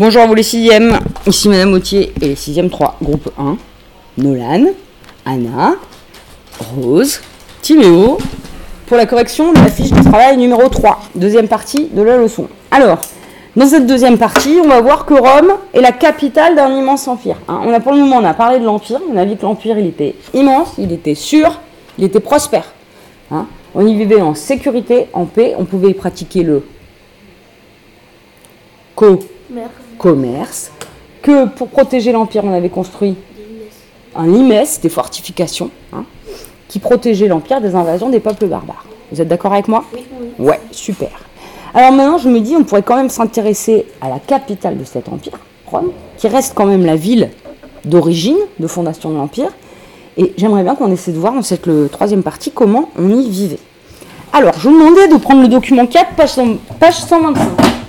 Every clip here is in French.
Bonjour à vous les sixièmes, ici Madame Autier et les sixièmes 3, groupe 1, Nolan, Anna, Rose, Timéo, pour la correction de la fiche de travail numéro 3, deuxième partie de la leçon. Alors, dans cette deuxième partie, on va voir que Rome est la capitale d'un immense empire. hein. On a pour le moment, on a parlé de l'empire, on a vu que l'empire, était immense, il était sûr, il était prospère. hein. On y vivait en sécurité, en paix, on pouvait y pratiquer le co Merde. Commerce, que pour protéger l'Empire, on avait construit un limes, des fortifications, hein, qui protégeaient l'Empire des invasions des peuples barbares. Vous êtes d'accord avec moi? Oui, oui. Ouais, super. Alors maintenant, je me dis, on pourrait quand même s'intéresser à la capitale de cet empire, Rome, qui reste quand même la ville d'origine, de fondation de l'empire. Et j'aimerais bien qu'on essaie de voir dans cette le, troisième partie comment on y vivait. Alors, je vous demandais de prendre le document 4, page, 100 page 125.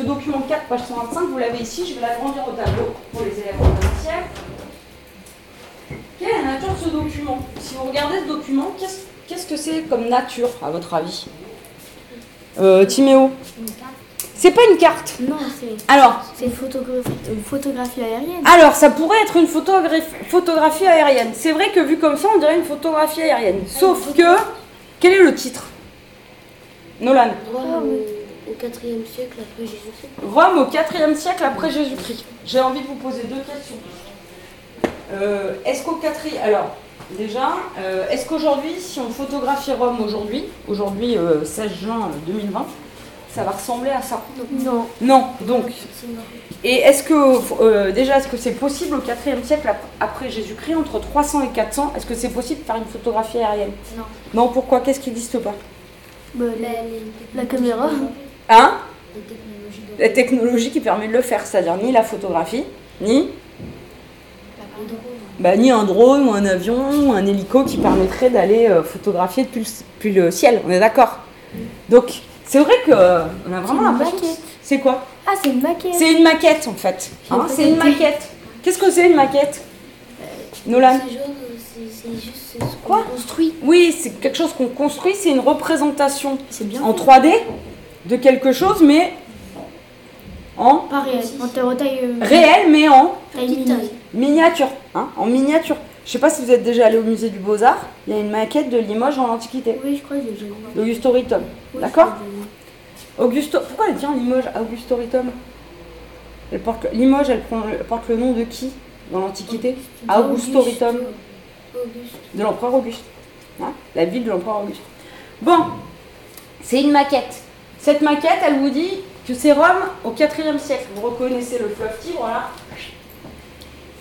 Ce document 4, page 125, vous l'avez ici, je vais l'agrandir au tableau pour les élèves en. Quelle est la nature de ce document? Si vous regardez ce document, qu'est-ce qu'est-ce que c'est comme nature, à votre avis? Euh, Timéo? C'est pas une carte. Non, c'est Alors, c'est une photographie, une photographie aérienne. alors, ça pourrait être une photographie, photographie aérienne. C'est vrai que vu comme ça, on dirait une photographie aérienne. Sauf que, quel est le titre? Nolan. Ah, oui. Au 4e siècle après Jésus-Christ. Rome au 4e siècle après Jésus-Christ. J'ai envie de vous poser deux questions. Euh, est-ce qu'au 4 Alors, déjà, euh, est-ce qu'aujourd'hui, si on photographie Rome aujourd'hui, aujourd'hui euh, 16 juin 2020, ça va ressembler à ça? Non. Non, donc. Et est-ce que, euh, déjà, est-ce que c'est possible au 4e siècle ap- après Jésus-Christ, entre 300 et 400, est-ce que c'est possible de faire une photographie aérienne? Non. Non, pourquoi? Qu'est-ce qui n'existe pas? Bah, la, la caméra. Hein La technologie qui permet de le faire, c'est-à-dire ni la photographie, ni. Bah, ni un drone ou un avion ou un hélico qui permettrait d'aller euh, photographier depuis le, depuis le ciel, on est d'accord? Donc, c'est vrai que euh, a vraiment l'impression. C'est quoi? Ah, c'est une maquette. C'est une maquette en fait. Hein, c'est une maquette. Qu'est-ce que c'est une maquette? Nolan euh, c'est c'est juste ce qu'on construit. Oui, c'est quelque chose qu'on construit, c'est une représentation bien. en fait. 3D de quelque chose, mais en Pas réel. En taille, réel, mais en taille miniature. Hein, en miniature. Je sais pas si vous êtes déjà allé au musée du Beaux-Arts, il y a une maquette de Limoges en Antiquité. Oui, je crois que j'ai d'Augusto Ritum. Oui, D'accord. Augusto, pourquoi elle tient Limoges Augusto Ritum elle porte, Limoges, elle, prend- elle porte le nom de qui dans l'Antiquité? Augusto Ritum, de l'empereur Auguste. Hein? La ville de l'empereur Auguste. Bon, c'est une maquette. Cette maquette, elle vous dit que c'est Rome au 4e siècle. Vous reconnaissez le fleuve Tibre là.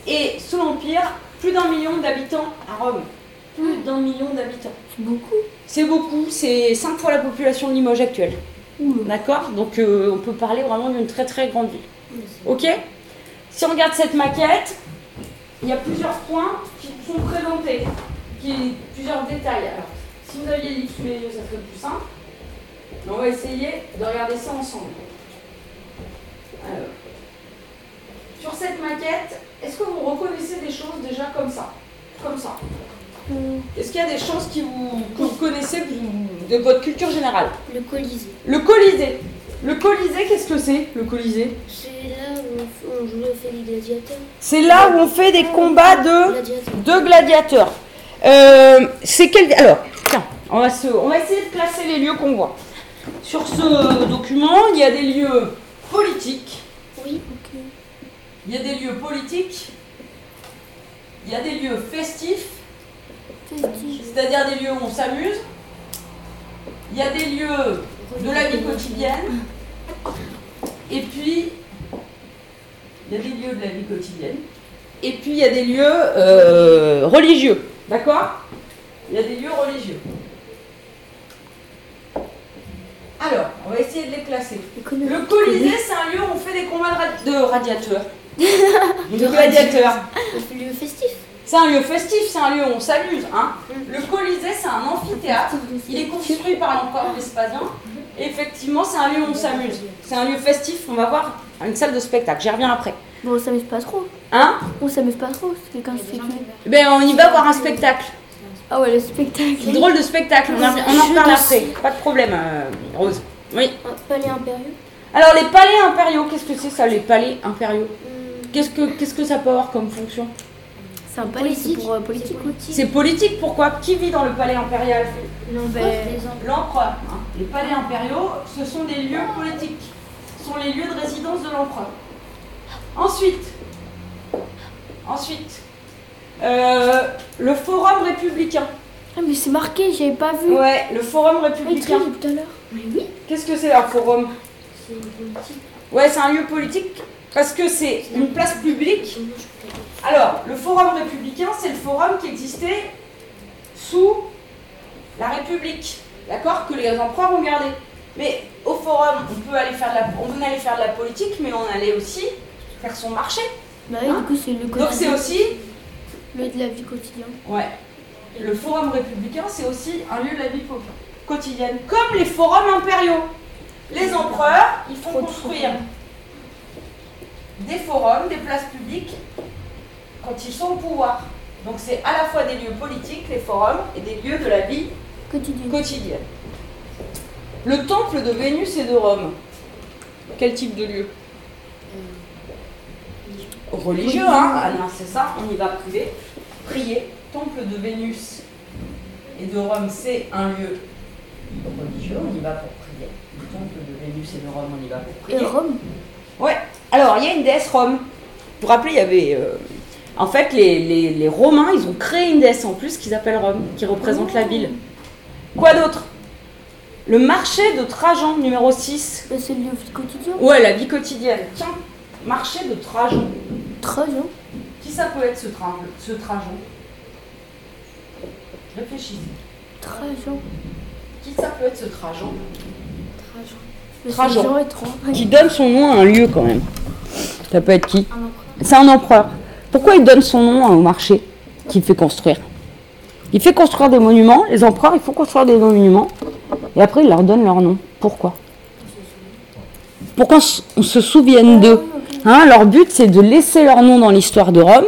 Et sous l'Empire, plus d'un million d'habitants à Rome. Plus d'un million d'habitants. C'est beaucoup. C'est beaucoup, c'est 5 fois la population de Limoges actuelle. D'accord? Donc euh, on peut parler vraiment d'une très très grande ville. Ok? Si on regarde cette maquette, il y a plusieurs points qui sont présentés, qui, plusieurs détails. Alors, si vous aviez l'X sous les yeux, ça serait plus simple. Mais on va essayer de regarder ça ensemble. Alors, sur cette maquette, est-ce que vous reconnaissez des choses déjà comme ça? Comme ça est-ce qu'il y a des choses qui vous, que vous connaissez de votre culture générale? Le Colisée. Le Colisée. Le Colisée, qu'est-ce que c'est, le Colisée? C'est là où on, joue fait des gladiateurs. C'est là où on fait des combats de, Gladiateurs. de gladiateurs. Euh, c'est quel... Alors, tiens, on va, se, on va essayer de classer les lieux qu'on voit. Sur ce document, il y a des lieux politiques. Oui. Il y a des lieux politiques. Il y a des lieux festifs. C'est-à-dire des lieux où on s'amuse. Il y a des lieux de la vie quotidienne. Et puis, il y a des lieux de la vie quotidienne. Et puis, il y a des lieux euh, religieux. D'accord? Il y a des lieux religieux. Alors, on va essayer de les classer. Le Colisée, c'est un lieu où on fait des combats de, ra- de radiateurs. de gladiateurs. Le lieu festif. C'est un lieu festif, c'est un lieu où on s'amuse. Hein. Le Colisée, c'est un amphithéâtre. Il est construit par l'empereur Vespasien. Et effectivement, c'est un lieu où on s'amuse. C'est un lieu festif. On va voir une salle de spectacle. J'y reviens après. Bon, on s'amuse pas trop. Hein? On s'amuse pas trop. C'est quelqu'un qui fait tuer. Ben, on y va voir un spectacle. Ah ouais, le spectacle. Drôle de spectacle. On, en- on en reparle après. Pas de problème, euh, Rose. Oui. Un palais impérieux. Alors les palais impériaux, qu'est-ce que c'est ça les palais impériaux Hum, Qu'est-ce que qu'est-ce que ça peut avoir comme fonction C'est un palais, c'est pour euh, politique. C'est politique, pourquoi Qui vit dans le palais impérial? Par ben. L'empereur. hein. Les palais impériaux, ce sont des lieux politiques. Ce sont les lieux de résidence de l'empereur. Ensuite, ensuite, euh, le forum républicain. Ah, mais c'est marqué, j'avais pas vu. Ouais, le forum Ah, républicain. tout à l'heure. Mais oui, Qu'est-ce que c'est un forum? C'est politique. Ouais, c'est un lieu politique parce que c'est une place publique. Alors, le forum républicain, c'est le forum qui existait sous la République, d'accord? Que les empereurs ont gardé. Mais au forum, on peut aller faire de la, on allait faire de la politique, mais on allait aussi faire son marché. Bah oui, Hein? du coup, c'est le Donc c'est aussi, Le de la vie quotidienne. ouais, le forum républicain, c'est aussi un lieu de la vie quotidienne, comme les forums impériaux. Les empereurs, ils font construire des forums, des places publiques, quand ils sont au pouvoir. Donc c'est à la fois des lieux politiques, les forums, et des lieux de la vie Quotidien. quotidienne. Le temple de Vénus et de Rome. Quel type de lieu? Religieux, hein Ah non, c'est ça, on y va prier. Prier. Temple de Vénus et de Rome, c'est un lieu religieux, on y va pour prier. Le temple de Vénus et de Rome, on y va pour Et prier. Rome? Ouais. Alors, il y a une déesse Rome. Vous vous rappelez, il y avait. euh, en fait, les, les- les Romains, ils ont créé une déesse en plus qu'ils appellent Rome, qui représente la ville. Quoi d'autre? Le marché de Trajan, numéro 6. Bah, C'est le lieu quotidien? Ouais, la vie quotidienne. Tiens, marché de Trajan. Trajan? Qui ça peut être ce, Tra- ce Trajan Réfléchissez. Trajan. Qui ça peut être ce Trajan Trajan. Trajan. Qui donne son nom à un lieu quand même. Ça peut être qui? C'est un empereur. Pourquoi il donne son nom au marché qu'il fait construire? Il fait construire des monuments, les empereurs, ils font construire des monuments, et après il leur donne leur nom. Pourquoi? Pour qu'on s- on se souvienne d'eux. Hein, leur but, c'est de laisser leur nom dans l'histoire de Rome,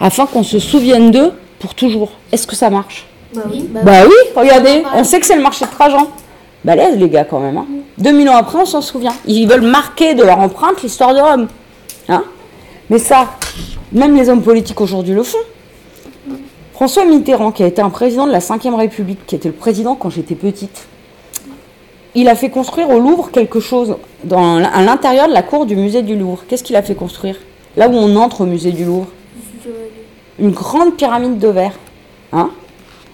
afin qu'on se souvienne d'eux pour toujours. Est-ce que ça marche? Bah oui. Bah, Bah oui, regardez, on sait que c'est le marché de Trajan. Balèze les gars quand même. Hein. 2000 ans après, on s'en souvient. Ils veulent marquer de leur empreinte l'histoire de Rome. Hein Mais ça, même les hommes politiques aujourd'hui le font. François Mitterrand, qui a été un président de la Ve République, qui était le président quand j'étais petite, il a fait construire au Louvre quelque chose dans, à l'intérieur de la cour du musée du Louvre. Qu'est-ce qu'il a fait construire? Là où on entre au musée du Louvre une grande pyramide de verre. Hein?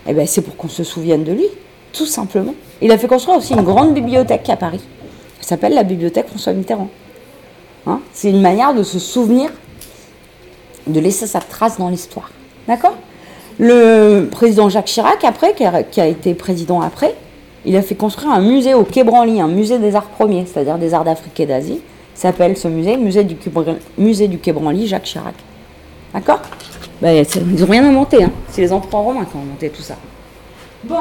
Eh ben, c'est pour qu'on se souvienne de lui, tout simplement. Il a fait construire aussi une grande bibliothèque à Paris. Elle s'appelle la bibliothèque François Mitterrand. Hein? C'est une manière de se souvenir, de laisser sa trace dans l'histoire. D'accord? Le président Jacques Chirac, après, qui a été président après, il a fait construire un musée au Quai Branly, un musée des arts premiers, c'est-à-dire des arts d'Afrique et d'Asie. S'appelle ce musée, musée du, musée du Quai Branly, Jacques Chirac. D'accord? Ben, Ils n'ont rien inventé, hein. c'est les empereurs romains qui ont inventé tout ça. Bon,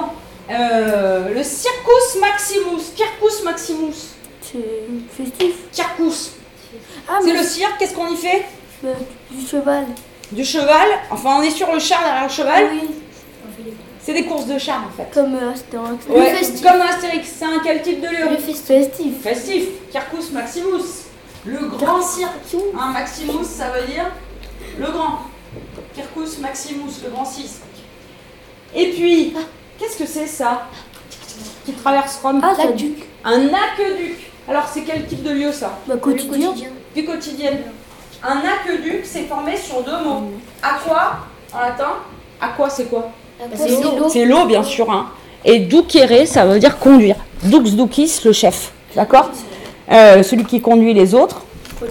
euh, le Circus Maximus, Circus Maximus, C'est festif. Circus, Ah, c'est le cirque, qu'est-ce qu'on y fait? du cheval. Du cheval, enfin on est sur le char derrière le cheval, Oui, c'est des courses de char en fait. comme euh, Astérix. Ouais, festif. comme Astérix, c'est un quel type de lieu Le festif. Festif. Festif, Circus Maximus, le grand cirque. Hein, Maximus, ça veut dire le grand. Circus Maximus, le grand cirque. Et puis, qu'est-ce que c'est ça Qui traverse Rome Ah, ça L'aqueduc. Un aqueduc. Alors, c'est quel type de lieu ça Bah, quotidien. quotidien. Du quotidien. Un aqueduc, c'est formé sur deux mots. Aqua, en latin. Aqua, c'est quoi c'est l'eau. bien sûr. Hein. Et ducere, ça veut dire conduire. Dux ducis, le chef. D'accord Euh, Celui qui conduit les autres.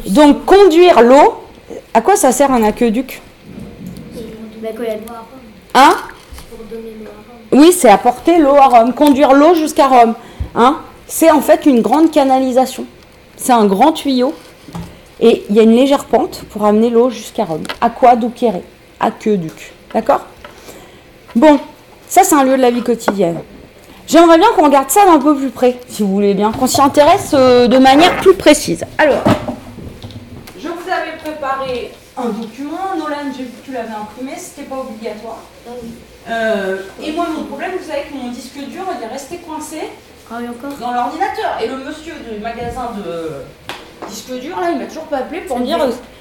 Donc, conduire l'eau, à quoi ça sert un aqueduc. Hein Pour donner l'eau à Rome. Oui, c'est apporter l'eau à Rome, conduire l'eau jusqu'à Rome. Hein c'est en fait une grande canalisation. C'est un grand tuyau. Et il y a une légère pente pour amener l'eau jusqu'à Rome. Aqua ducere. Aqueduc. D'accord? Bon, ça c'est un lieu de la vie quotidienne. J'aimerais bien qu'on regarde ça d'un peu plus près, si vous voulez bien, qu'on s'y intéresse euh, de manière plus précise. Alors, je vous avais préparé un document. Nolan, j'ai vu que tu l'avais imprimé, c'était pas obligatoire. Euh, et moi, mon problème, vous savez que mon disque dur, il est resté coincé Ah dans l'ordinateur. Et le monsieur du magasin de disque dur, là, il m'a toujours pas appelé pour me dire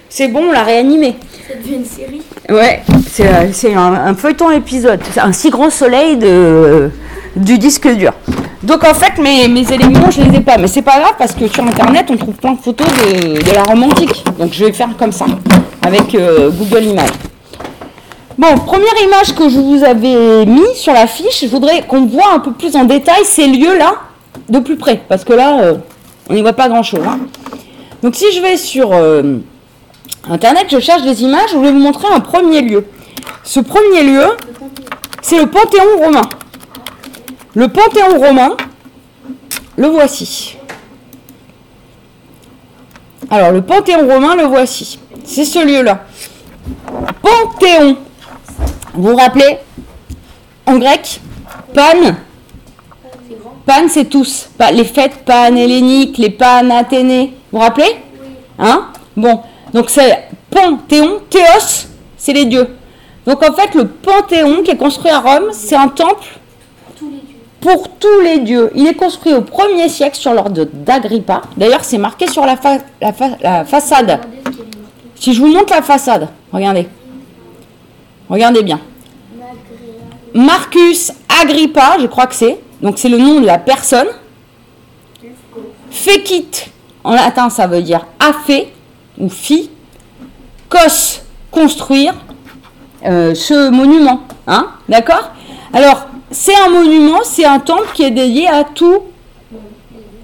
c'est bon, on l'a réanimé. Ça devient une série. Ouais, c'est euh, un, un feuilleton épisode. C'est un si grand soleil de, du disque dur. Donc en fait, mes, mes éléments, je les ai pas. Mais c'est pas grave parce que sur internet, on trouve plein de photos de, de la Rome antique. Donc je vais faire comme ça, avec euh, Google Images. Bon, première image que je vous avais mis sur la fiche, je voudrais qu'on voit un peu plus en détail ces lieux-là de plus près. Parce que là, euh, on n'y voit pas grand-chose. hein. Donc si je vais sur euh, internet, je cherche des images, je voulais vous montrer un premier lieu. Ce premier lieu, c'est le Panthéon romain. Le Panthéon romain, le voici. Alors, le Panthéon romain, le voici. C'est ce lieu-là. Panthéon. Vous vous rappelez? En grec, Pan. Pan, c'est tous. Les fêtes panhelléniques, les panathénées. Vous vous rappelez? Hein? Bon, donc c'est Panthéon, Théos, c'est les dieux. Donc en fait, le Panthéon qui est construit à Rome, c'est un temple pour tous les dieux. Il est construit au 1er siècle sur l'ordre d'Agrippa. D'ailleurs, c'est marqué sur la, la la façade. Si je vous montre la façade, regardez. Regardez bien. Marcus Agrippa, je crois que c'est. Donc c'est le nom de la personne. Fekit, en latin ça veut dire affe ou fi. Kos, construire euh, ce monument. Hein D'accord? Alors, c'est un monument, c'est un temple qui est dédié à tous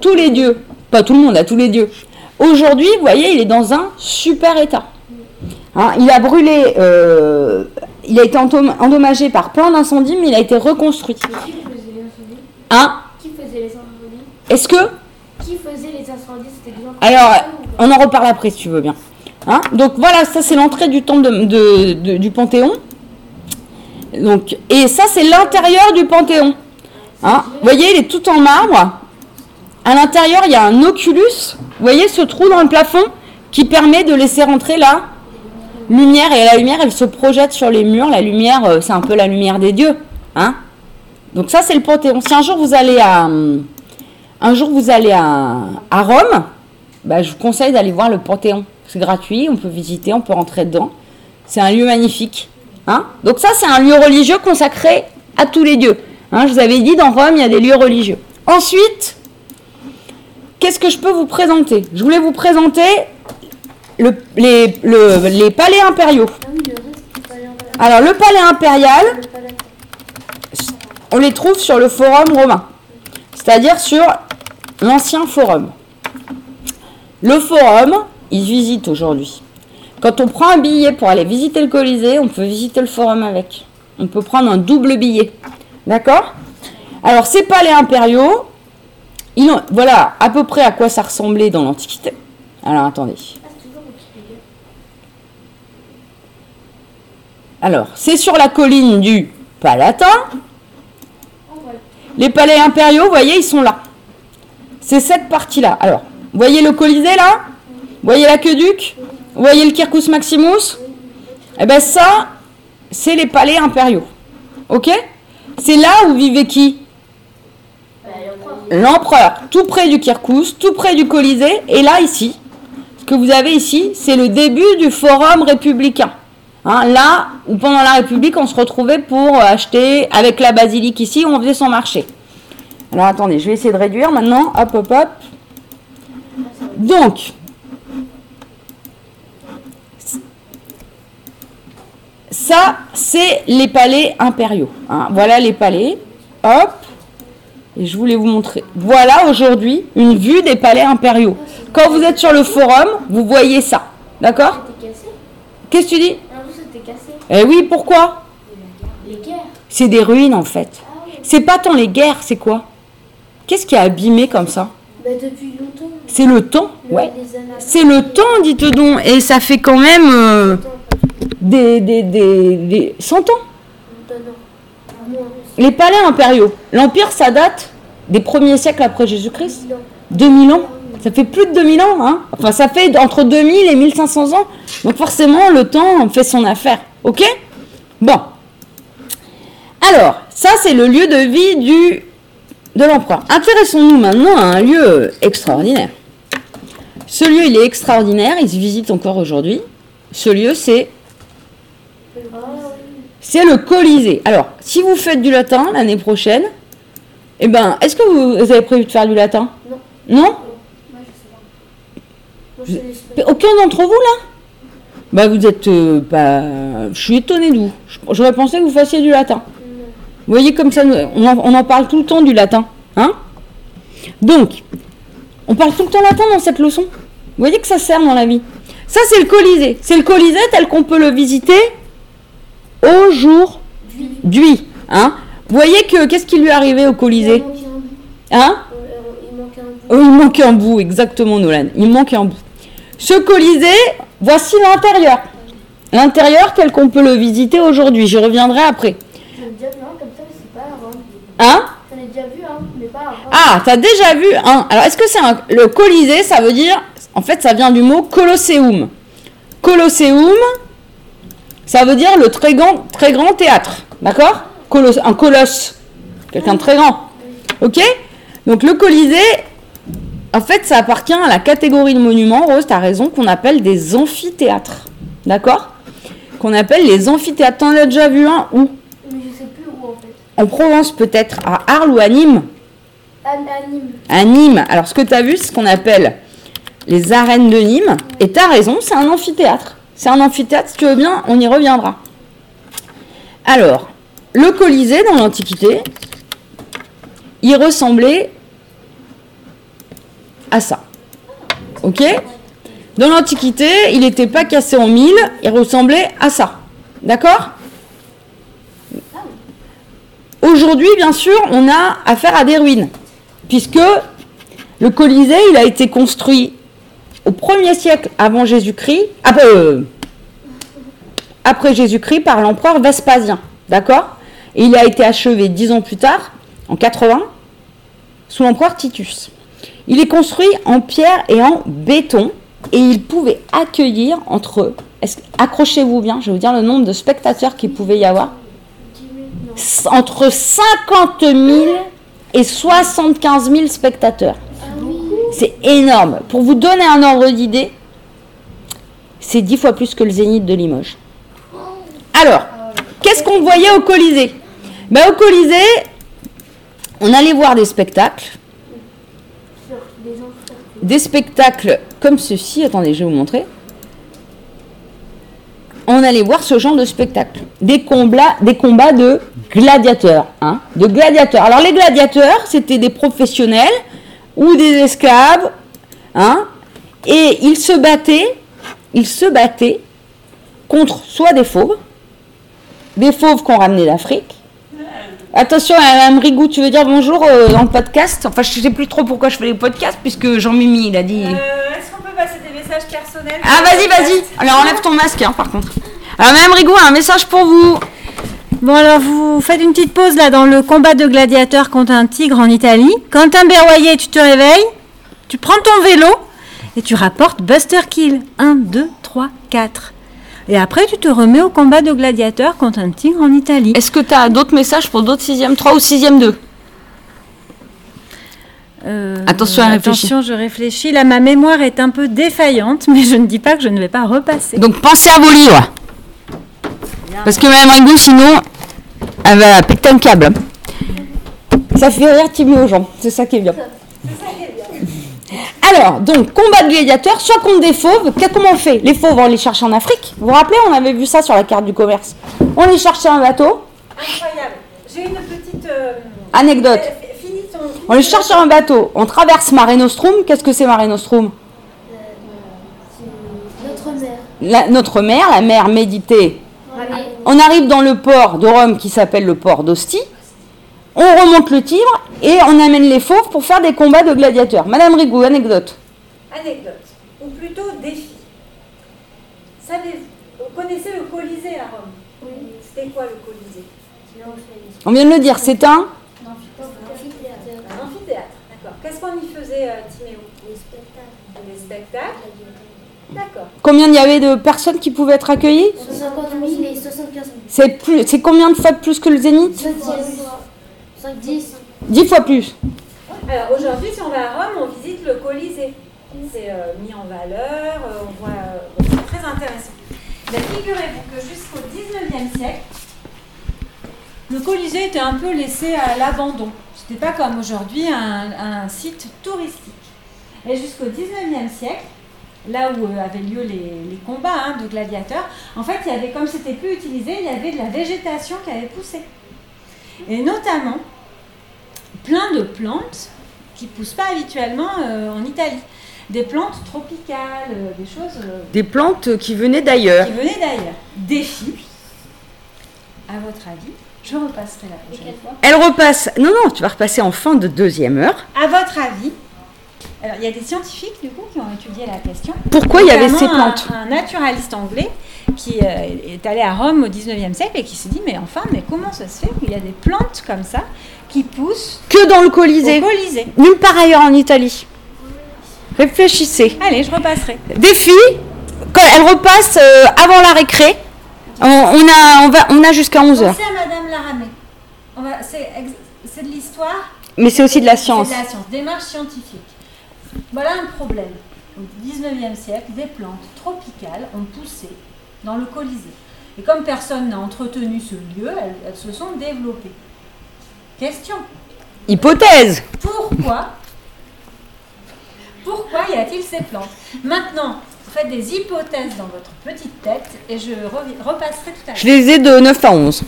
tous les dieux. Pas tout le monde, à tous les dieux. Aujourd'hui, vous voyez, il est dans un super état. Hein, il a brûlé, euh, il a été endommagé par plein d'incendies, mais il a été reconstruit. Mais qui faisait les incendies Hein? Qui faisait les incendies? Est-ce que? Qui faisait les incendies? C'était des Alors, on en reparle après si tu veux bien. Hein Donc voilà, ça c'est l'entrée du temple du Panthéon. Donc, et ça c'est l'intérieur du Panthéon. Hein Vous voyez, il est tout en marbre. À l'intérieur, il y a un oculus. Vous voyez ce trou dans le plafond qui permet de laisser rentrer la lumière. Et la lumière, elle se projette sur les murs. La lumière, euh, c'est un peu la lumière des dieux. Hein Donc ça, c'est le Panthéon. Si un jour vous allez à, un jour vous allez à Rome, bah, je vous conseille d'aller voir le Panthéon. C'est gratuit, on peut visiter, on peut rentrer dedans. C'est un lieu magnifique. Hein Donc ça, c'est un lieu religieux consacré à tous les dieux. Hein, je vous avais dit, dans Rome, il y a des lieux religieux. Ensuite, qu'est-ce que je peux vous présenter? Je voulais vous présenter le- les, le- les palais impériaux. Alors, le palais impérial, on les trouve sur le forum romain, c'est-à-dire sur l'ancien forum. Le forum, il se visite aujourd'hui. Quand on prend un billet pour aller visiter le Colisée, on peut visiter le forum avec. On peut prendre un double billet. D'accord? Alors, ces palais impériaux, ils voilà à peu près à quoi ça ressemblait dans l'Antiquité. Alors, attendez. Alors, c'est sur la colline du Palatin. Les palais impériaux, vous voyez, ils sont là. C'est cette partie-là. Alors, voyez le Colisée là? Voyez l'aqueduc voyez le Quircus Maximus? Eh bien ça, c'est les palais impériaux. Ok? C'est là où vivait qui? L'empereur. Tout près du Quircus, tout près du Colisée. Et là, ici, ce que vous avez ici, c'est le début du forum républicain. Hein, là où pendant la République, on se retrouvait pour acheter, avec la basilique ici, on faisait son marché. Alors attendez, je vais essayer de réduire maintenant. Hop, hop, hop. Donc, ça, c'est les palais impériaux. hein. Voilà les palais. Hop. Et je voulais vous montrer. Voilà aujourd'hui une vue des palais impériaux. Quand vous êtes sur le forum, vous voyez ça. D'accord? Qu'est-ce que tu dis? Ah. Eh oui, pourquoi? Les guerres. C'est des ruines en fait. Ah. C'est pas tant les guerres, c'est quoi? Qu'est-ce qui a abîmé comme ça? Bah, depuis longtemps. C'est le temps, Le- ouais. C'est le temps, dites donc. Et ça fait quand même euh, des, des, des, des 100 ans. Non, non. Moins. Les palais impériaux. L'Empire, ça date des premiers siècles après Jésus-Christ. Non. 2000 ans. Ça fait plus de 2000 ans. Hein enfin, ça fait entre 2000 et 1500 ans. Donc forcément, le temps fait son affaire. OK? Bon. Alors, ça, c'est le lieu de vie du de l'empereur. Intéressons-nous maintenant à un lieu extraordinaire. Ce lieu, il est extraordinaire, il se visite encore aujourd'hui. Ce lieu, c'est c'est le Colisée. Alors, si vous faites du latin l'année prochaine, eh ben, est-ce que vous, vous avez prévu de faire du latin? Non. Non? Aucun d'entre vous là? Bah vous êtes euh, pas. Je suis étonnée de vous. J'aurais pensé que vous fassiez du latin. Vous voyez comme ça, on en, parle tout le temps du latin, hein? Donc, on parle tout le temps latin dans cette leçon. Vous voyez que ça sert dans la vie. Ça c'est le Colisée. C'est le Colisée tel qu'on peut le visiter aujourd'hui, hein? Vous voyez que qu'est-ce qui lui est arrivé au Colisée, hein? Il manquait un bout. Oh, il manque un bout, exactement, Nolan. Il manque un bout. Ce Colisée, voici l'intérieur. L'intérieur tel qu'on peut le visiter aujourd'hui. J'y reviendrai après. J'en ai déjà vu un comme ça, mais c'est pas à Rome. Hein J'en ai déjà vu un, mais pas. Ah, t'as déjà vu un. Alors, est-ce que c'est un. Le Colisée, ça veut dire. En fait, ça vient du mot Colosseum. Colosseum, ça veut dire le très grand, très grand théâtre. D'accord? Colos- Un colosse. Quelqu'un de très grand. Ok? Donc, le Colisée, en fait, ça appartient à la catégorie de monuments, Rose, t'as raison, qu'on appelle des amphithéâtres. D'accord? Qu'on appelle les amphithéâtres. T'en as déjà vu un où Mais je sais plus où en Provence, peut-être, à Arles ou à Nîmes à Nîmes. à Nîmes. Alors, ce que tu as vu, c'est ce qu'on appelle les arènes de Nîmes. Et tu as raison, c'est un amphithéâtre. C'est un amphithéâtre, si tu veux bien, on y reviendra. Alors, le Colisée dans l'Antiquité, il ressemblait à ça. Ok? Dans l'Antiquité, il n'était pas cassé en mille, il ressemblait à ça. D'accord? Aujourd'hui, bien sûr, on a affaire à des ruines, puisque le Colisée, il a été construit au 1er siècle avant Jésus-Christ, après, euh, après Jésus-Christ par l'empereur Vespasien, d'accord? Et il a été achevé dix ans plus tard, en 80, sous l'empereur Titus. Il est construit en pierre et en béton, et il pouvait accueillir entre, accrochez-vous bien, je vais vous dire le nombre de spectateurs qu'il pouvait y avoir, entre 50 000 et 75 000 spectateurs. C'est énorme. Pour vous donner un ordre d'idée, c'est 10 fois plus que le Zénith de Limoges. Alors, qu'est-ce qu'on voyait au Colisée? Ben, Au Colisée, on allait voir des spectacles. Des spectacles comme ceci. Attendez, je vais vous montrer. On allait voir ce genre de spectacle. Des combats, des combats de gladiateurs. Hein, de gladiateurs. Alors, les gladiateurs, c'était des professionnels ou des esclaves. Hein, et ils se battaient, ils se battaient contre soit des fauves, des fauves qu'on ramenait d'Afrique. Attention, Mme Rigou, tu veux dire bonjour euh, dans le podcast? Enfin, je sais plus trop pourquoi je fais les podcasts, puisque Jean-Mimi, il a dit... Euh, des messages personnels Ah, vas-y, vas-y Alors, enlève ton masque, hein, par contre. Alors, Mme Rigou a un message pour vous. Bon alors vous faites une petite pause là dans le combat de gladiateurs contre un tigre en Italie. Quentin Berroyer, tu te réveilles, tu prends ton vélo et tu rapportes Buster Kill. 1, 2, 3, 4. Et après tu te remets au combat de gladiateurs contre un tigre en Italie. Est-ce que tu as d'autres messages pour d'autres 6e 3 ou 6e 2 Euh, Attention à réfléchir. Attention, je réfléchis. Là ma mémoire est un peu défaillante, mais je ne dis pas que je ne vais pas repasser. Donc, pensez à vos livres. Parce que Mme Rigou, sinon, elle va péter un câble. Ça fait rire Timmy aux gens, c'est ça qui est bien. Alors, donc, combat de gladiateurs, soit contre des fauves. Qu'est- Comment on fait? Les fauves, on les cherche en Afrique. Vous vous rappelez, on avait vu ça sur la carte du commerce. On les cherchait en bateau. Incroyable. J'ai une petite euh, Anecdote. On les cherche sur un bateau. On traverse Mare Nostrum. Qu'est-ce que c'est Mare Nostrum? C'est notre. La- Notre mer, la mer Médité. Allez. On arrive dans le port de Rome qui s'appelle le port d'Ostie. On remonte le Tibre et on amène les fauves pour faire des combats de gladiateurs. Madame Rigou, anecdote. Anecdote, ou plutôt défi. Savez-vous, vous connaissez le Colisée à Rome Oui. C'était quoi le Colisée? On vient de le dire, c'est un. Qu'est-ce qu'on y faisait, euh, Timéo Les spectacles. Des spectacles D'accord. Combien il y avait de personnes qui pouvaient être accueillies? 50 000 et 75 000. C'est plus, c'est combien de fois plus que le Zénith? 5 10. Dix fois plus. Alors aujourd'hui, si on va à Rome, on visite le Colisée. C'est euh, mis en valeur, euh, on voit, euh, c'est très intéressant. Mais figurez-vous que jusqu'au 19e siècle, le Colisée était un peu laissé à l'abandon. C'était pas comme aujourd'hui un, un site touristique. Et jusqu'au 19e siècle, là où euh, avaient lieu les, les combats hein, de gladiateurs, en fait, il y avait, comme c'était plus utilisé, il y avait de la végétation qui avait poussé. Et notamment, plein de plantes qui poussent pas habituellement euh, en Italie. Des plantes tropicales, euh, des choses euh, Des plantes qui venaient d'ailleurs. qui venaient d'ailleurs. Défi, à votre avis, je repasserai la prochaine fois. Elle repasse. Non, non, tu vas repasser en fin de deuxième heure. À votre avis, alors il y a des scientifiques du coup qui ont étudié la question. Pourquoi il y avait ces plantes un, un naturaliste anglais qui euh, est allé à Rome au 19e siècle et qui s'est dit mais enfin mais comment ça se fait qu'il y a des plantes comme ça qui poussent Que dans le au Colisée. Colisée Nulle part ailleurs en Italie. Réfléchissez. Allez, je repasserai. Des filles, quand elles repassent euh, avant la récré, on, on a, on va, on a jusqu'à 11h. On va- C'est de l'histoire, Mais c'est aussi de la science. c'est de la science, démarche scientifique. Voilà un problème. Au 19e siècle, des plantes tropicales ont poussé dans le Colisée. Et comme personne n'a entretenu ce lieu, elles, elles se sont développées. Question. Hypothèse. Pourquoi Pourquoi y a-t-il ces plantes? Maintenant, faites des hypothèses dans votre petite tête et je repasserai tout à l'heure. Je les ai de 9 à 11.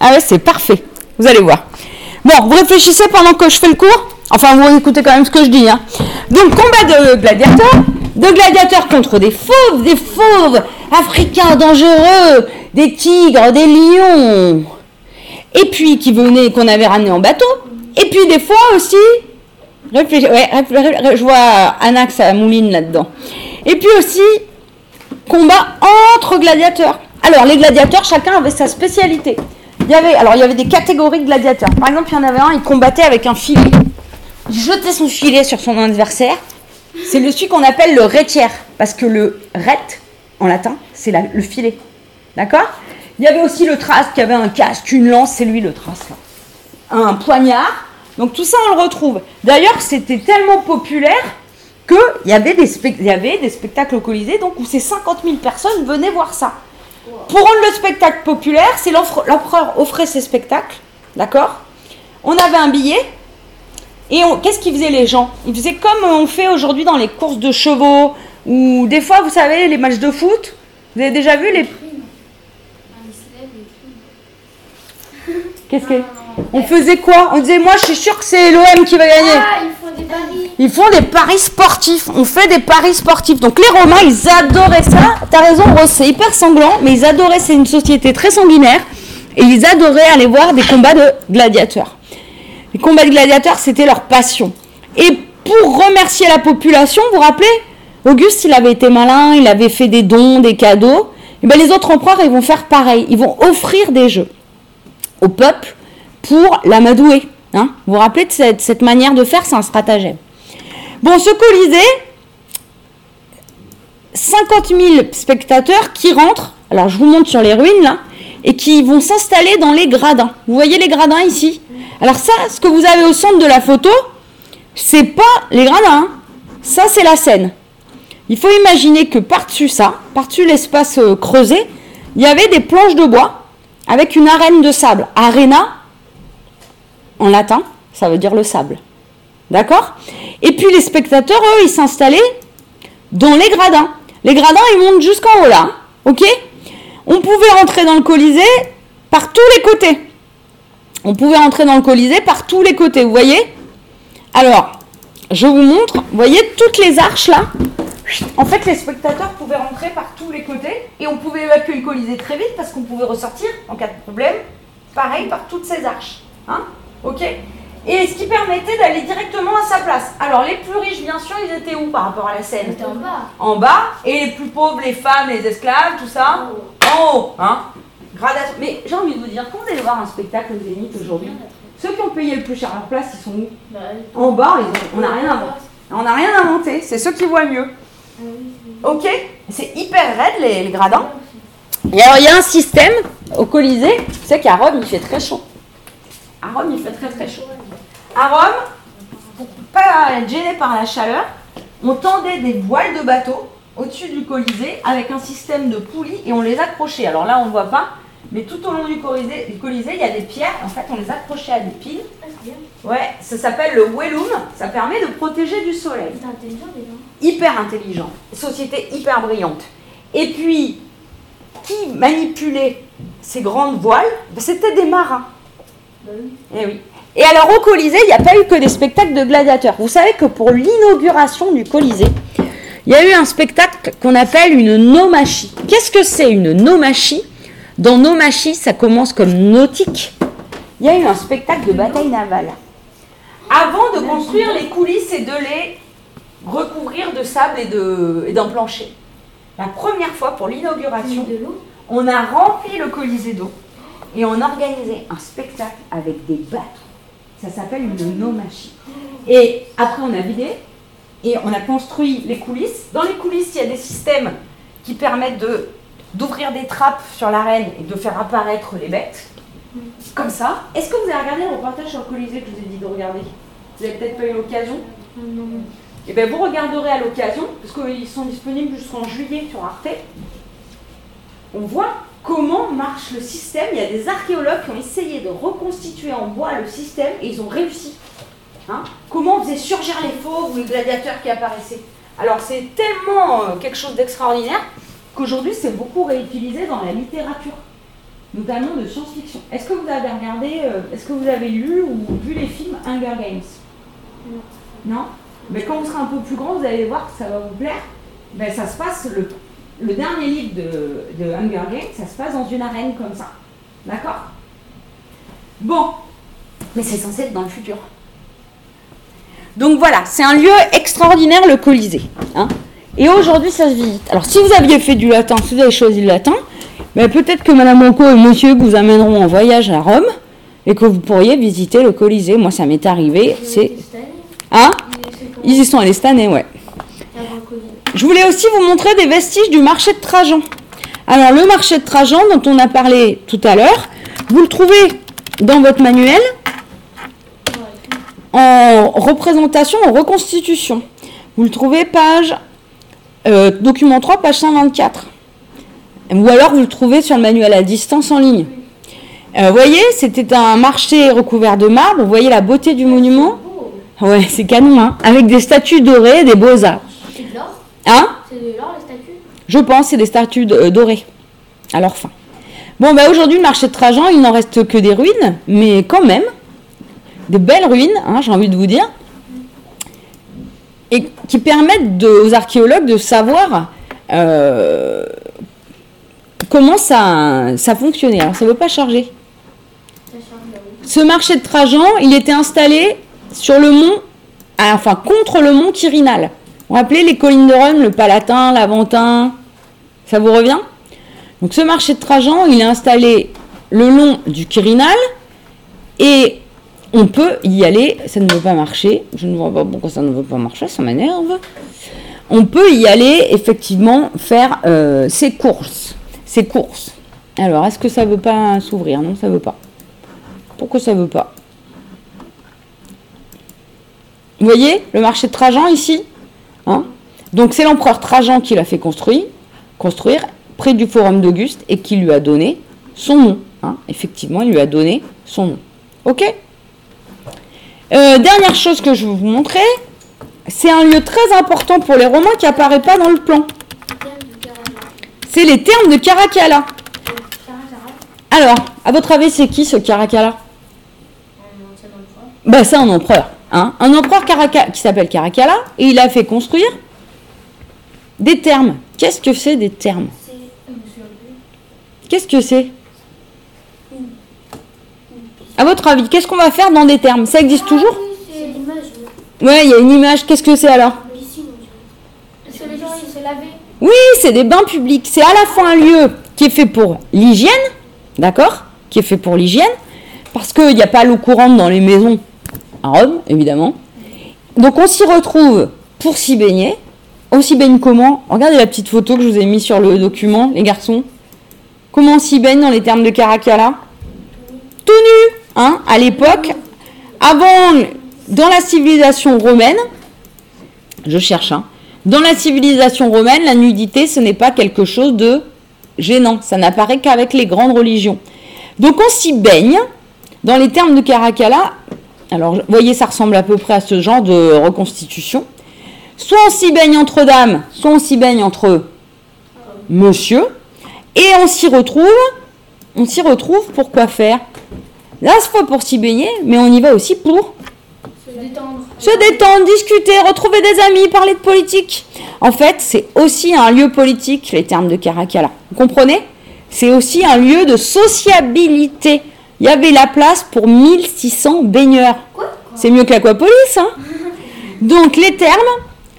Ah ouais, c'est parfait. Vous allez voir. Bon, vous réfléchissez pendant que je fais le cours Enfin, vous écoutez quand même ce que je dis. Hein. Donc, combat de gladiateurs. De gladiateurs contre des fauves, des fauves africains dangereux, des tigres, des lions. Et puis, qui venaient, qu'on avait ramenés en bateau. Et puis, des fois aussi, réfléchis, ouais, je vois que ça mouline là-dedans. Et puis aussi, combat entre gladiateurs. Alors, les gladiateurs, chacun avait sa spécialité. Il y avait, alors, il y avait des catégories de gladiateurs. Par exemple, il y en avait un, il combattait avec un filet. Il jetait son filet sur son adversaire. C'est le celui qu'on appelle le retière. Parce que le ret, en latin, c'est la- le filet. D'accord? Il y avait aussi le trace qui avait un casque, une lance, c'est lui le trace. là. Un poignard. Donc tout ça, on le retrouve. D'ailleurs, c'était tellement populaire qu'il y, avait des il y avait des spectacles au Colisée donc, où ces 50 000 personnes venaient voir ça. Pour rendre le spectacle populaire, c'est l'empereur offrait ses spectacles, d'accord? On avait un billet, et qu'est-ce qu'ils faisaient les gens? Ils faisaient comme on fait aujourd'hui dans les courses de chevaux, ou des fois, vous savez, les matchs de foot. Vous avez déjà vu les... Qu'est-ce que... On faisait quoi On disait, moi, je suis sûr que c'est l'OM qui va gagner. Ah, ils font des paris. Ils font des paris sportifs. On fait des paris sportifs. Donc les Romains, ils adoraient ça. T'as raison, Rose, c'est hyper sanglant, mais ils adoraient. C'est une société très sanguinaire. Et ils adoraient aller voir des combats de gladiateurs. Les combats de gladiateurs, c'était leur passion. Et pour remercier la population, vous vous rappelez Auguste, il avait été malin, il avait fait des dons, des cadeaux. Et ben les autres empereurs, ils vont faire pareil. Ils vont offrir des jeux au peuple pour l'amadouer. Hein vous vous rappelez de cette, manière de faire C'est un stratagème. Bon, ce Colisée, 50 000 spectateurs qui rentrent, alors je vous montre sur les ruines là, et qui vont s'installer dans les gradins. Vous voyez les gradins ici? Alors ça, ce que vous avez au centre de la photo, c'est pas les gradins, hein. ça c'est la scène. Il faut imaginer que par-dessus ça, par-dessus l'espace euh, creusé, il y avait des planches de bois avec une arène de sable. Arena, en latin, ça veut dire le sable. D'accord? Et puis les spectateurs, eux, ils s'installaient dans les gradins. Les gradins, ils montent jusqu'en haut là. Ok? On pouvait rentrer dans le Colisée par tous les côtés. On pouvait rentrer dans le Colisée par tous les côtés, vous voyez? Alors, je vous montre, vous voyez toutes les arches là En fait, les spectateurs pouvaient rentrer par tous les côtés et on pouvait évacuer le Colisée très vite parce qu'on pouvait ressortir en cas de problème, pareil par toutes ces arches. Hein? Ok Et ce qui permettait d'aller directement à sa place. Alors, les plus riches, bien sûr, ils étaient où par rapport à la scène en bas. en bas, et les plus pauvres, les femmes, les esclaves, tout ça, en haut. Hein Gradation. Mais j'ai envie de vous dire, quand vous allez voir un spectacle au Zénith aujourd'hui, ceux qui ont payé le plus cher leur place, ils sont où Bah, En bas, ils ont- on n'a rien inventé. On n'a rien inventé, c'est ceux qui voient mieux. Ok C'est hyper raide les, les gradins. Et alors il y a un système au Colisée, tu sais qu'à Rome il fait très chaud. À Rome, il fait très très chaud. À Rome, pour pas être gêné par la chaleur, on tendait des voiles de bateau au-dessus du Colisée avec un système de poulies et on les accrochait. Alors là, on ne voit pas, mais tout au long du Colisée, du Colisée, il y a des pierres. En fait, on les accrochait à des piles. Ah. Ouais, ça s'appelle le Wellum. Ça permet de protéger du soleil. C'est intelligent. Hyper intelligent. Société hyper brillante. Et puis, qui manipulait ces grandes voiles? Ben, C'était des marins. Oui. Eh. Et alors au Colisée, il n'y a pas eu que des spectacles de gladiateurs. Vous savez que pour l'inauguration du Colisée, il y a eu un spectacle qu'on appelle une nomachie. Qu'est-ce que c'est une nomachie? Dans nomachie, ça commence comme nautique. Il y a eu un spectacle de bataille navale. Avant de construire les coulisses et de les recouvrir de sable et de- et d'un plancher. La première fois pour l'inauguration, De l'eau. on a rempli le Colisée d'eau et on organisait un spectacle avec des bateaux. Ça s'appelle une nomachie. Et après, on a vidé et on a construit les coulisses. Dans les coulisses, il y a des systèmes qui permettent de d'ouvrir des trappes sur l'arène et de faire apparaître les bêtes. Comme ça. Est-ce que vous avez regardé le reportage sur le Colisée que je vous ai dit de regarder? Vous n'avez peut-être pas eu l'occasion? Non, non. et bien, vous regarderez à l'occasion, parce qu'ils sont disponibles jusqu'en juillet sur Arte. On voit comment marche le système? Il y a des archéologues qui ont essayé de reconstituer en bois le système et ils ont réussi. Hein comment on faisait surgir les fauves ou les gladiateurs qui apparaissaient? Alors, c'est tellement euh, quelque chose d'extraordinaire qu'aujourd'hui, c'est beaucoup réutilisé dans la littérature, notamment de science-fiction. Est-ce que vous avez regardé, euh, est-ce que vous avez lu ou vu les films Hunger Games? Non Mais quand vous serez un peu plus grand, vous allez voir que ça va vous plaire. Ben, ça se passe, le, le dernier livre de, de Hunger Games, ça se passe dans une arène comme ça. D'accord? Bon. Mais c'est censé être dans le futur. Donc voilà, c'est un lieu extraordinaire, le Colisée. hein. Et aujourd'hui, ça se visite. Alors, si vous aviez fait du latin, si vous avez choisi le latin, ben, peut-être que Madame Monco et Monsieur vous amèneront en voyage à Rome et que vous pourriez visiter le Colisée. Moi, ça m'est arrivé. C'est. Hein? Ils y sont allés cette année, ouais. Il y a un Covid. Je voulais aussi vous montrer des vestiges du marché de Trajan. Alors, le marché de Trajan, dont on a parlé tout à l'heure, vous le trouvez dans votre manuel en représentation, en reconstitution. Vous le trouvez page, euh, document 3, page 124. Ou alors vous le trouvez sur le manuel à distance en ligne. Euh, Vous voyez, c'était un marché recouvert de marbre. Vous voyez la beauté du monument? Ouais, c'est canon, hein Avec des statues dorées, des de l'or Hein C'est de l'or, les statues? Je pense c'est des statues euh, dorées à leur fin. Bon, bah aujourd'hui, le marché de Trajan, il n'en reste que des ruines, mais quand même, des belles ruines, hein, j'ai envie de vous dire, et qui permettent de- aux archéologues de savoir euh, comment ça, ça fonctionnait. Alors, ça ne veut pas charger. Haut Ce marché de Trajan, il était installé sur le mont, enfin contre le mont Quirinal. On appelait les collines de Rome, le Palatin, l'Aventin. Ça vous revient? Donc ce marché de Trajan, il est installé le long du Quirinal et on peut y aller. Ça ne veut pas marcher. Je ne vois pas pourquoi ça ne veut pas marcher, ça m'énerve. On peut y aller effectivement faire euh, ses courses. Ses courses. Alors, est-ce que ça veut pas s'ouvrir? Non, ça veut pas. Pourquoi ça veut pas? Vous voyez le marché de Trajan ici? Hein Donc c'est l'empereur Trajan qui l'a fait construire, construire près du forum d'Auguste et qui lui a donné son nom. hein. Effectivement, il lui a donné son nom. Ok Euh, Dernière chose que je vais vous montrer, c'est un lieu très important pour les Romains qui apparaît pas dans le plan. C'est les termes de Caracalla. Alors, à votre avis, c'est qui ce Caracalla? Bah, c'est un empereur. Hein un empereur qui s'appelle Caracalla et il a fait construire des termes. Qu'est-ce que c'est des termes. Qu'est-ce que c'est? À votre avis, qu'est-ce qu'on va faire dans des termes Ça existe toujours? Ouais, il y a une image. Qu'est-ce que c'est alors? Oui, c'est des bains publics. C'est à la fois un lieu qui est fait pour l'hygiène, d'accord? Qui est fait pour l'hygiène, parce qu'il n'y a pas l'eau courante dans les maisons à Rome, évidemment. Donc on s'y retrouve pour s'y baigner. On s'y baigne comment? Regardez la petite photo que je vous ai mise sur le document, les garçons. Comment on s'y baigne dans les termes de Caracalla? Tout nu hein, à l'époque, avant, dans la civilisation romaine, je cherche, hein, dans la civilisation romaine, la nudité, ce n'est pas quelque chose de gênant. Ça n'apparaît qu'avec les grandes religions. Donc on s'y baigne. Dans les termes de Caracalla, alors vous voyez, ça ressemble à peu près à ce genre de reconstitution. Soit on s'y baigne entre dames, soit on s'y baigne entre monsieur, et on s'y retrouve. On s'y retrouve pour quoi faire? Là, c'est pas pour s'y baigner, mais on y va aussi pour Se détendre. se détendre, discuter, retrouver des amis, parler de politique. En fait, c'est aussi un lieu politique, les termes de Caracalla. Vous comprenez? C'est aussi un lieu de sociabilité. Il y avait la place pour 1600 baigneurs. C'est mieux que l'aquapolis, hein? Donc les termes,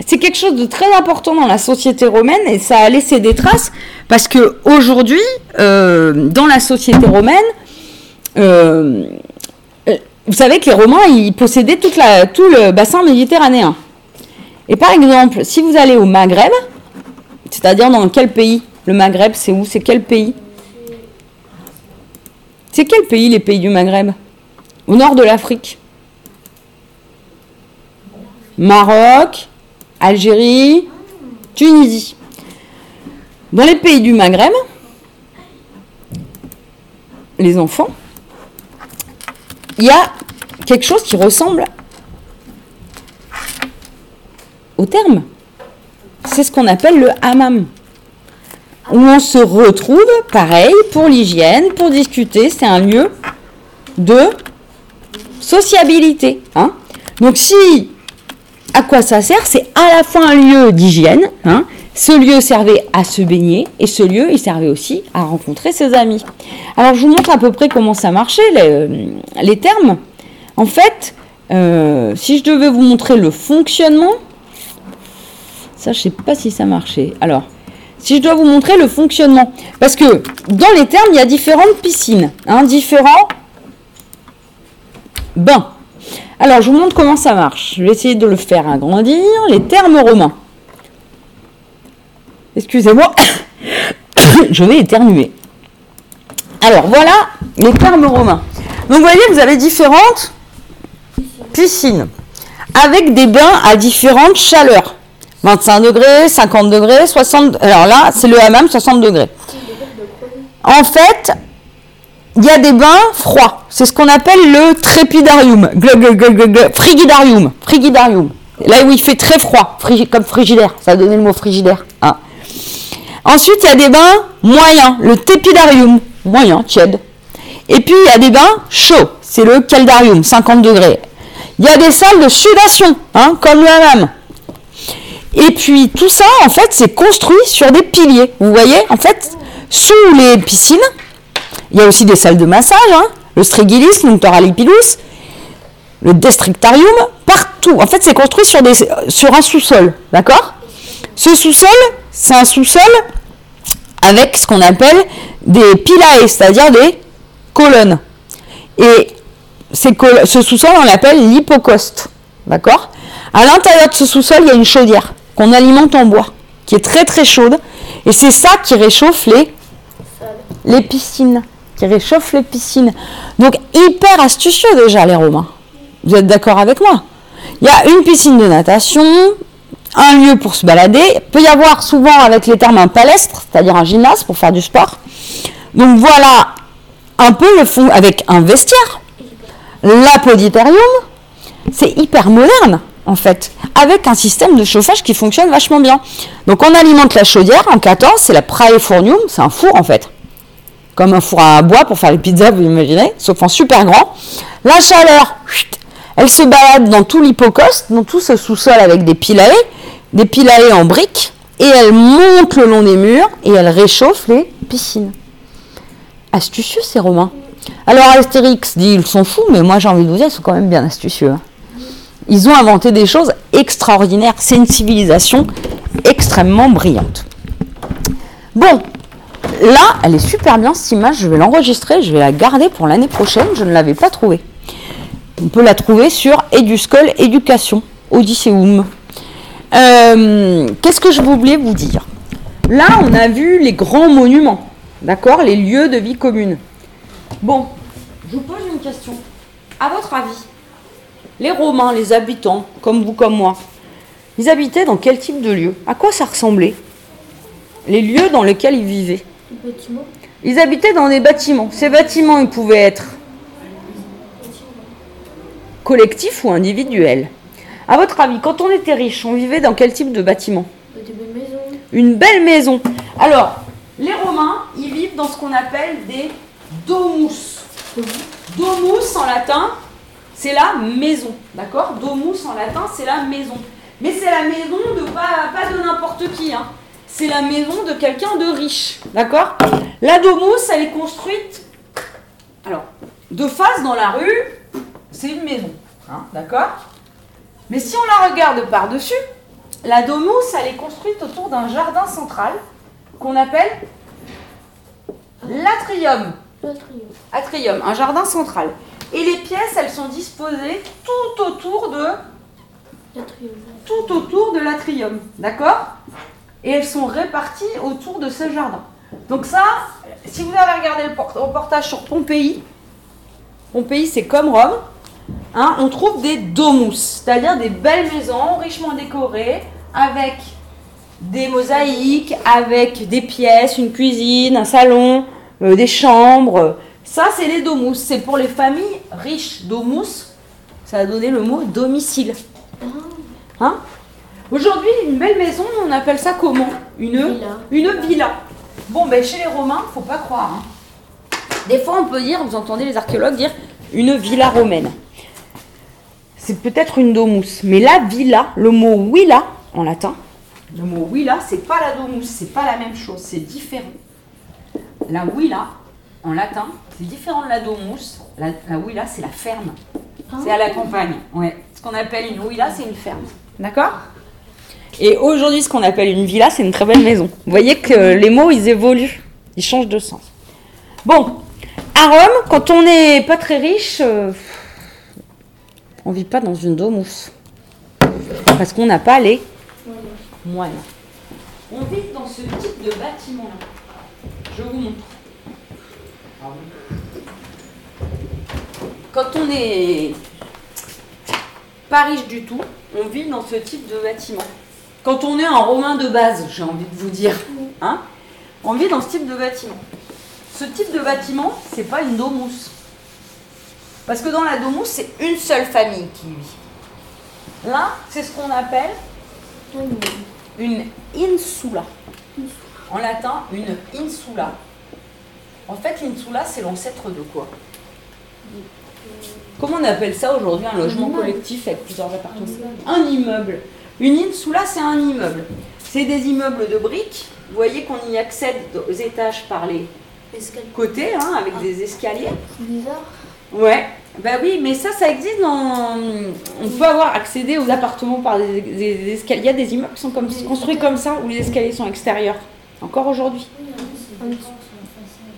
c'est quelque chose de très important dans la société romaine et ça a laissé des traces parce que aujourd'hui, euh, dans la société romaine, euh, euh, vous savez que les Romains, ils possédaient toute la, tout le bassin méditerranéen. Et par exemple, si vous allez au Maghreb, c'est-à-dire dans quel pays? Le Maghreb, c'est où? C'est quel pays? C'est quel pays les pays du Maghreb Au nord de l'Afrique. Maroc, Algérie, Tunisie. Dans les pays du Maghreb, les enfants, il y a quelque chose qui ressemble au terme. C'est ce qu'on appelle le hammam. Où on se retrouve, pareil, pour l'hygiène, pour discuter. C'est un lieu de sociabilité. hein. Donc si, à quoi ça sert? C'est à la fois un lieu d'hygiène. hein. Ce lieu servait à se baigner et ce lieu, il servait aussi à rencontrer ses amis. Alors je vous montre à peu près comment ça marchait, les, les termes. En fait, euh, si je devais vous montrer le fonctionnement, ça je sais pas si ça marchait. Alors, si je dois vous montrer le fonctionnement, parce que dans les termes, il y a différentes piscines, hein, différents bains. Alors, je vous montre comment ça marche. Je vais essayer de le faire agrandir. Les termes romains. Excusez-moi, je vais éternuer. Alors, voilà les termes romains. Donc, vous voyez, vous avez différentes piscines avec des bains à différentes chaleurs. 25 degrés, 50 degrés, 60. Alors là, c'est le hammam 60 degrés. En fait, il y a des bains froids. C'est ce qu'on appelle le trépidarium. Frigidarium. Frigidarium. Là où il fait très froid, comme frigidaire. Ça a donné le mot frigidaire. hein. Ensuite, il y a des bains moyens. Le tépidarium. Moyen, tiède. Et puis, il y a des bains chauds. C'est le caldarium, 50 degrés. Il y a des salles de sudation, hein, comme le hammam. Et puis tout ça, en fait, c'est construit sur des piliers. Vous voyez, en fait, sous les piscines, il y a aussi des salles de massage, hein, le strigilis, l'untoralipilus, le destrictarium, partout. En fait, c'est construit sur, des, sur un sous-sol, d'accord? Ce sous-sol, c'est un sous-sol avec ce qu'on appelle des pilae, c'est-à-dire des colonnes. Et ce sous-sol, on l'appelle l'hypocoste, d'accord? À l'intérieur de ce sous-sol, il y a une chaudière qu'on alimente en bois, qui est très très chaude, et c'est ça qui réchauffe les, les piscines, qui réchauffe les piscines. Donc hyper astucieux déjà les Romains. Vous êtes d'accord avec moi? Il y a une piscine de natation, un lieu pour se balader. Il peut y avoir souvent avec les termes un palestre, c'est-à-dire un gymnase pour faire du sport. Donc voilà un peu le fond avec un vestiaire, l'apoditarium. C'est hyper moderne en fait, avec un système de chauffage qui fonctionne vachement bien. Donc on alimente la chaudière en 14, c'est la praefornium, c'est un four en fait. Comme un four à bois pour faire les pizzas, vous imaginez, sauf en super grand. La chaleur, elle se balade dans tout l'hypocoste, dans tout ce sous-sol avec des pilae, des pilae en briques, et elle monte le long des murs et elle réchauffe les piscines. Astucieux ces Romains. Alors Astérix dit ils sont fous, mais moi j'ai envie de vous dire ils sont quand même bien astucieux. hein. Ils ont inventé des choses extraordinaires. C'est une civilisation extrêmement brillante. Bon, là, elle est super bien cette image. Je vais l'enregistrer, je vais la garder pour l'année prochaine. Je ne l'avais pas trouvée. On peut la trouver sur Eduscol Éducation, Odysseum. Euh, Qu'est-ce que je voulais vous dire? Là, on a vu les grands monuments, d'accord? Les lieux de vie commune. Bon, je vous pose une question. À votre avis, les Romains, les habitants, comme vous, comme moi, ils habitaient dans quel type de lieu? À quoi ça ressemblait? Les lieux dans lesquels ils vivaient Le bâtiment. Ils habitaient dans des bâtiments. Ces bâtiments, ils pouvaient être collectifs ou individuels. À votre avis, quand on était riche, on vivait dans quel type de bâtiment? Une belle maison. Alors, les Romains, ils vivent dans ce qu'on appelle des domus. Domus en latin, c'est la maison. D'accord? Domus en latin, c'est la maison. Mais c'est la maison de pas, pas de n'importe qui. hein. C'est la maison de quelqu'un de riche. D'accord? La domus, elle est construite. Alors, de face dans la rue, c'est une maison. hein, D'accord? Mais si on la regarde par-dessus, la domus, elle est construite autour d'un jardin central qu'on appelle l'atrium. L'atrium. Atrium, un jardin central. Et les pièces, elles sont disposées tout autour de, L'atrium. tout autour de l'atrium, d'accord? Et elles sont réparties autour de ce jardin. Donc ça, si vous avez regardé le port- reportage sur Pompéi, Pompéi c'est comme Rome, hein, on trouve des domus, c'est-à-dire des belles maisons richement décorées, avec des mosaïques, avec des pièces, une cuisine, un salon, euh, des chambres. Ça, c'est les domus. C'est pour les familles riches. Domus, ça a donné le mot domicile. Hein? Aujourd'hui, une belle maison, on appelle ça comment? Une Villa. Une villa. Bon, ben chez les Romains, faut pas croire. hein. Des fois, on peut dire, vous entendez les archéologues dire, une villa romaine. C'est peut-être une domus. Mais la villa, le mot villa en latin, le mot villa, c'est pas la domus, c'est pas la même chose, c'est différent. La villa, en latin, c'est différent de la domus. La, la c'est la ferme. C'est à la campagne. Ouais. Ce qu'on appelle une villa, c'est une ferme. D'accord Et aujourd'hui, ce qu'on appelle une villa, c'est une très belle maison. Vous voyez que les mots, ils évoluent. Ils changent de sens. Bon, à Rome, quand on n'est pas très riche, euh, on vit pas dans une domus. Parce qu'on n'a pas les moyens. On vit dans ce type de bâtiment-là. Je vous montre. Quand on est pas riche du tout, on vit dans ce type de bâtiment. Quand on est un romain de base, j'ai envie de vous dire, hein, on vit dans ce type de bâtiment. Ce type de bâtiment, c'est pas une domus. Parce que dans la domus, c'est une seule famille qui vit. Là, c'est ce qu'on appelle une insula. En latin, une insula. En fait, l'insula, c'est l'ancêtre de quoi? Comment on appelle ça aujourd'hui un logement collectif avec plusieurs appartements? Un immeuble. Une insula, c'est un immeuble. C'est des immeubles de briques. Vous voyez qu'on y accède aux étages par les Escalier. côtés, hein, avec des escaliers. C'est bizarre. Ouais, bah oui, mais ça, ça existe dans. On peut avoir accédé aux appartements par des, des- des escaliers. Il y a des immeubles qui sont comme, construits comme ça, où les escaliers sont extérieurs. Encore aujourd'hui.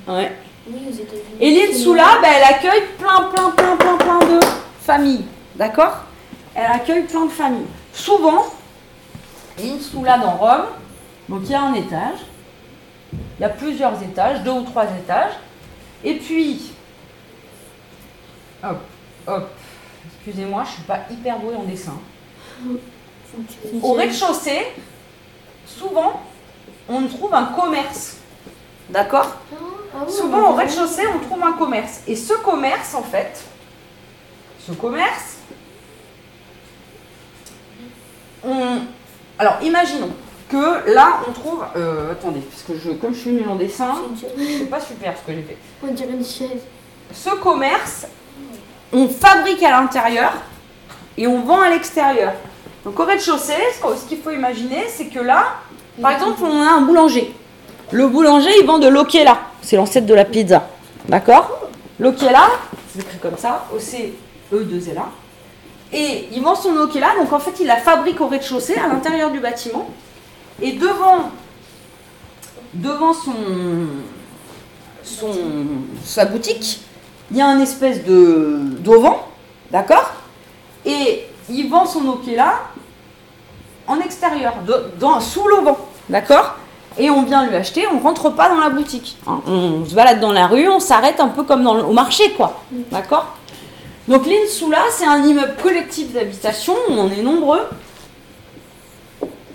Ouais. Oui, aux États-Unis. Et l'Insula, bah, elle accueille plein, plein, plein, plein, plein de familles. D'accord? Elle accueille plein de familles. Souvent, l'Insula dans Rome, donc il y a un étage, il y a plusieurs étages, deux ou trois étages, et puis, hop, hop, excusez-moi, je suis pas hyper douée en dessin. Au rez-de-chaussée, souvent, on trouve un commerce. D'accord? Ah Souvent, au rez-de-chaussée, on trouve un commerce. Et ce commerce, en fait, ce commerce, on... Alors, imaginons que là, on trouve... euh, attendez, parce que je, comme je suis nulle en dessin, c'est pas super ce que j'ai fait. On dirait une chaise. Ce commerce, on fabrique à l'intérieur et on vend à l'extérieur. Donc, au rez-de-chaussée, ce qu'il faut imaginer, c'est que là, par exemple, on a un boulanger. Le boulanger, il vend de l'okela. C'est l'ancêtre de la pizza. D'accord L'okela, c'est écrit comme ça, O-C-E-2-L-A. Et il vend son okela, donc en fait, il la fabrique au rez-de-chaussée, à l'intérieur du bâtiment. Et devant, devant son, sa boutique, il y a un espèce de d'auvent, d'accord Et il vend son okela en extérieur, dans, sous l'auvent, d'accord Et on vient lui acheter, on rentre pas dans la boutique. hein. On se balade dans la rue, on s'arrête un peu comme au marché, quoi, d'accord? Donc l'Insula, c'est un immeuble collectif d'habitation, on est nombreux.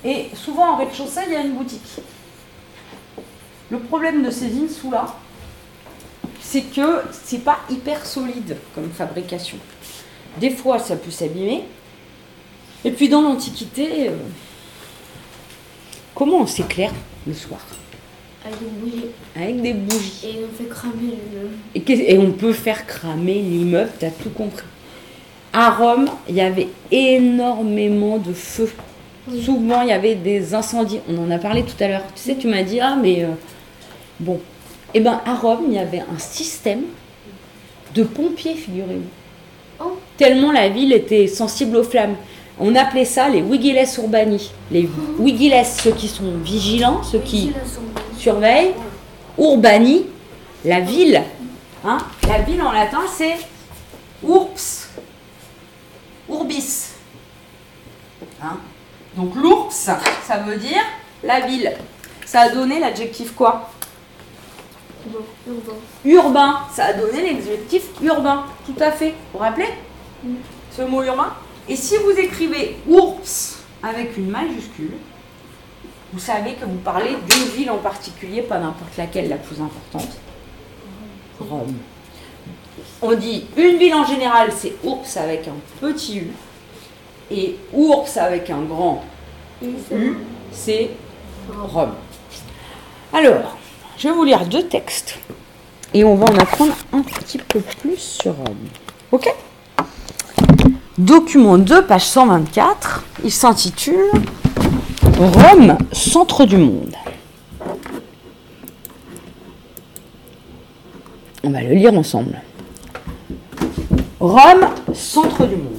Et souvent en rez-de-chaussée, il y a une boutique. Le problème de ces Insula, c'est que c'est pas hyper solide comme fabrication. Des fois, ça peut s'abîmer. Et puis dans l'Antiquité, euh, comment on s'éclaire? Le soir Avec des bougies. Avec des bougies. Et on fait cramer le. Et, on peut faire cramer l'immeuble, t'as tout compris. À Rome, il y avait énormément de feux. Oui. Souvent, il y avait des incendies. On en a parlé tout à l'heure. Tu sais, tu m'as dit, ah, mais euh, bon. Eh bien, à Rome, il y avait un système de pompiers, figurez-vous. Oh. Tellement la ville était sensible aux flammes. On appelait ça les vigiles urbani. Les vigiles, ceux qui sont vigilants, ceux qui surveille, urbani, la ville. Hein la ville en latin c'est urps, urbis. Hein Donc l'urps, ça veut dire la ville. Ça a donné l'adjectif quoi? Urbain. Urbain. Ça a donné l'adjectif urbain. Tout à fait. Vous vous rappelez? Ce mot urbain? Et si vous écrivez urps avec une majuscule, vous savez que vous parlez d'une ville en particulier, pas n'importe laquelle, la plus importante. Rome. On dit une ville en général, c'est ours avec un petit u. Et ours avec un grand u, c'est Rome. Alors, je vais vous lire deux textes. Et on va en apprendre un petit peu plus sur Rome. Ok? Document 2, page 124. Il s'intitule Rome, centre du monde. On va le lire ensemble. Rome, centre du monde.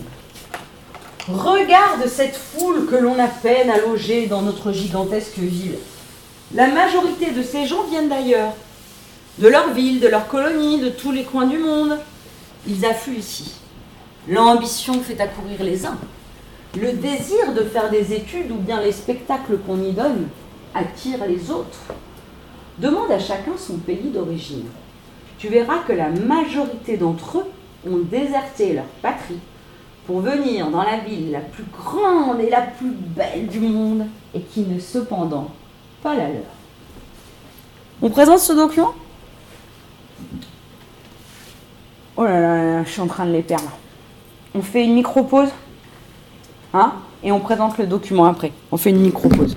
Regarde cette foule que l'on a peine à loger dans notre gigantesque ville. La majorité de ces gens viennent d'ailleurs, de leur ville, de leur colonie, de tous les coins du monde. Ils affluent ici. L'ambition fait accourir les uns. Le désir de faire des études ou bien les spectacles qu'on y donne attire les autres. Demande à chacun son pays d'origine. Tu verras que la majorité d'entre eux ont déserté leur patrie pour venir dans la ville la plus grande et la plus belle du monde et qui n'est cependant pas la leur. On présente ce document? Oh là là, là, je suis en train de les perdre. On fait une micro-pause Hein Et on présente le document après. On fait une micro-pause.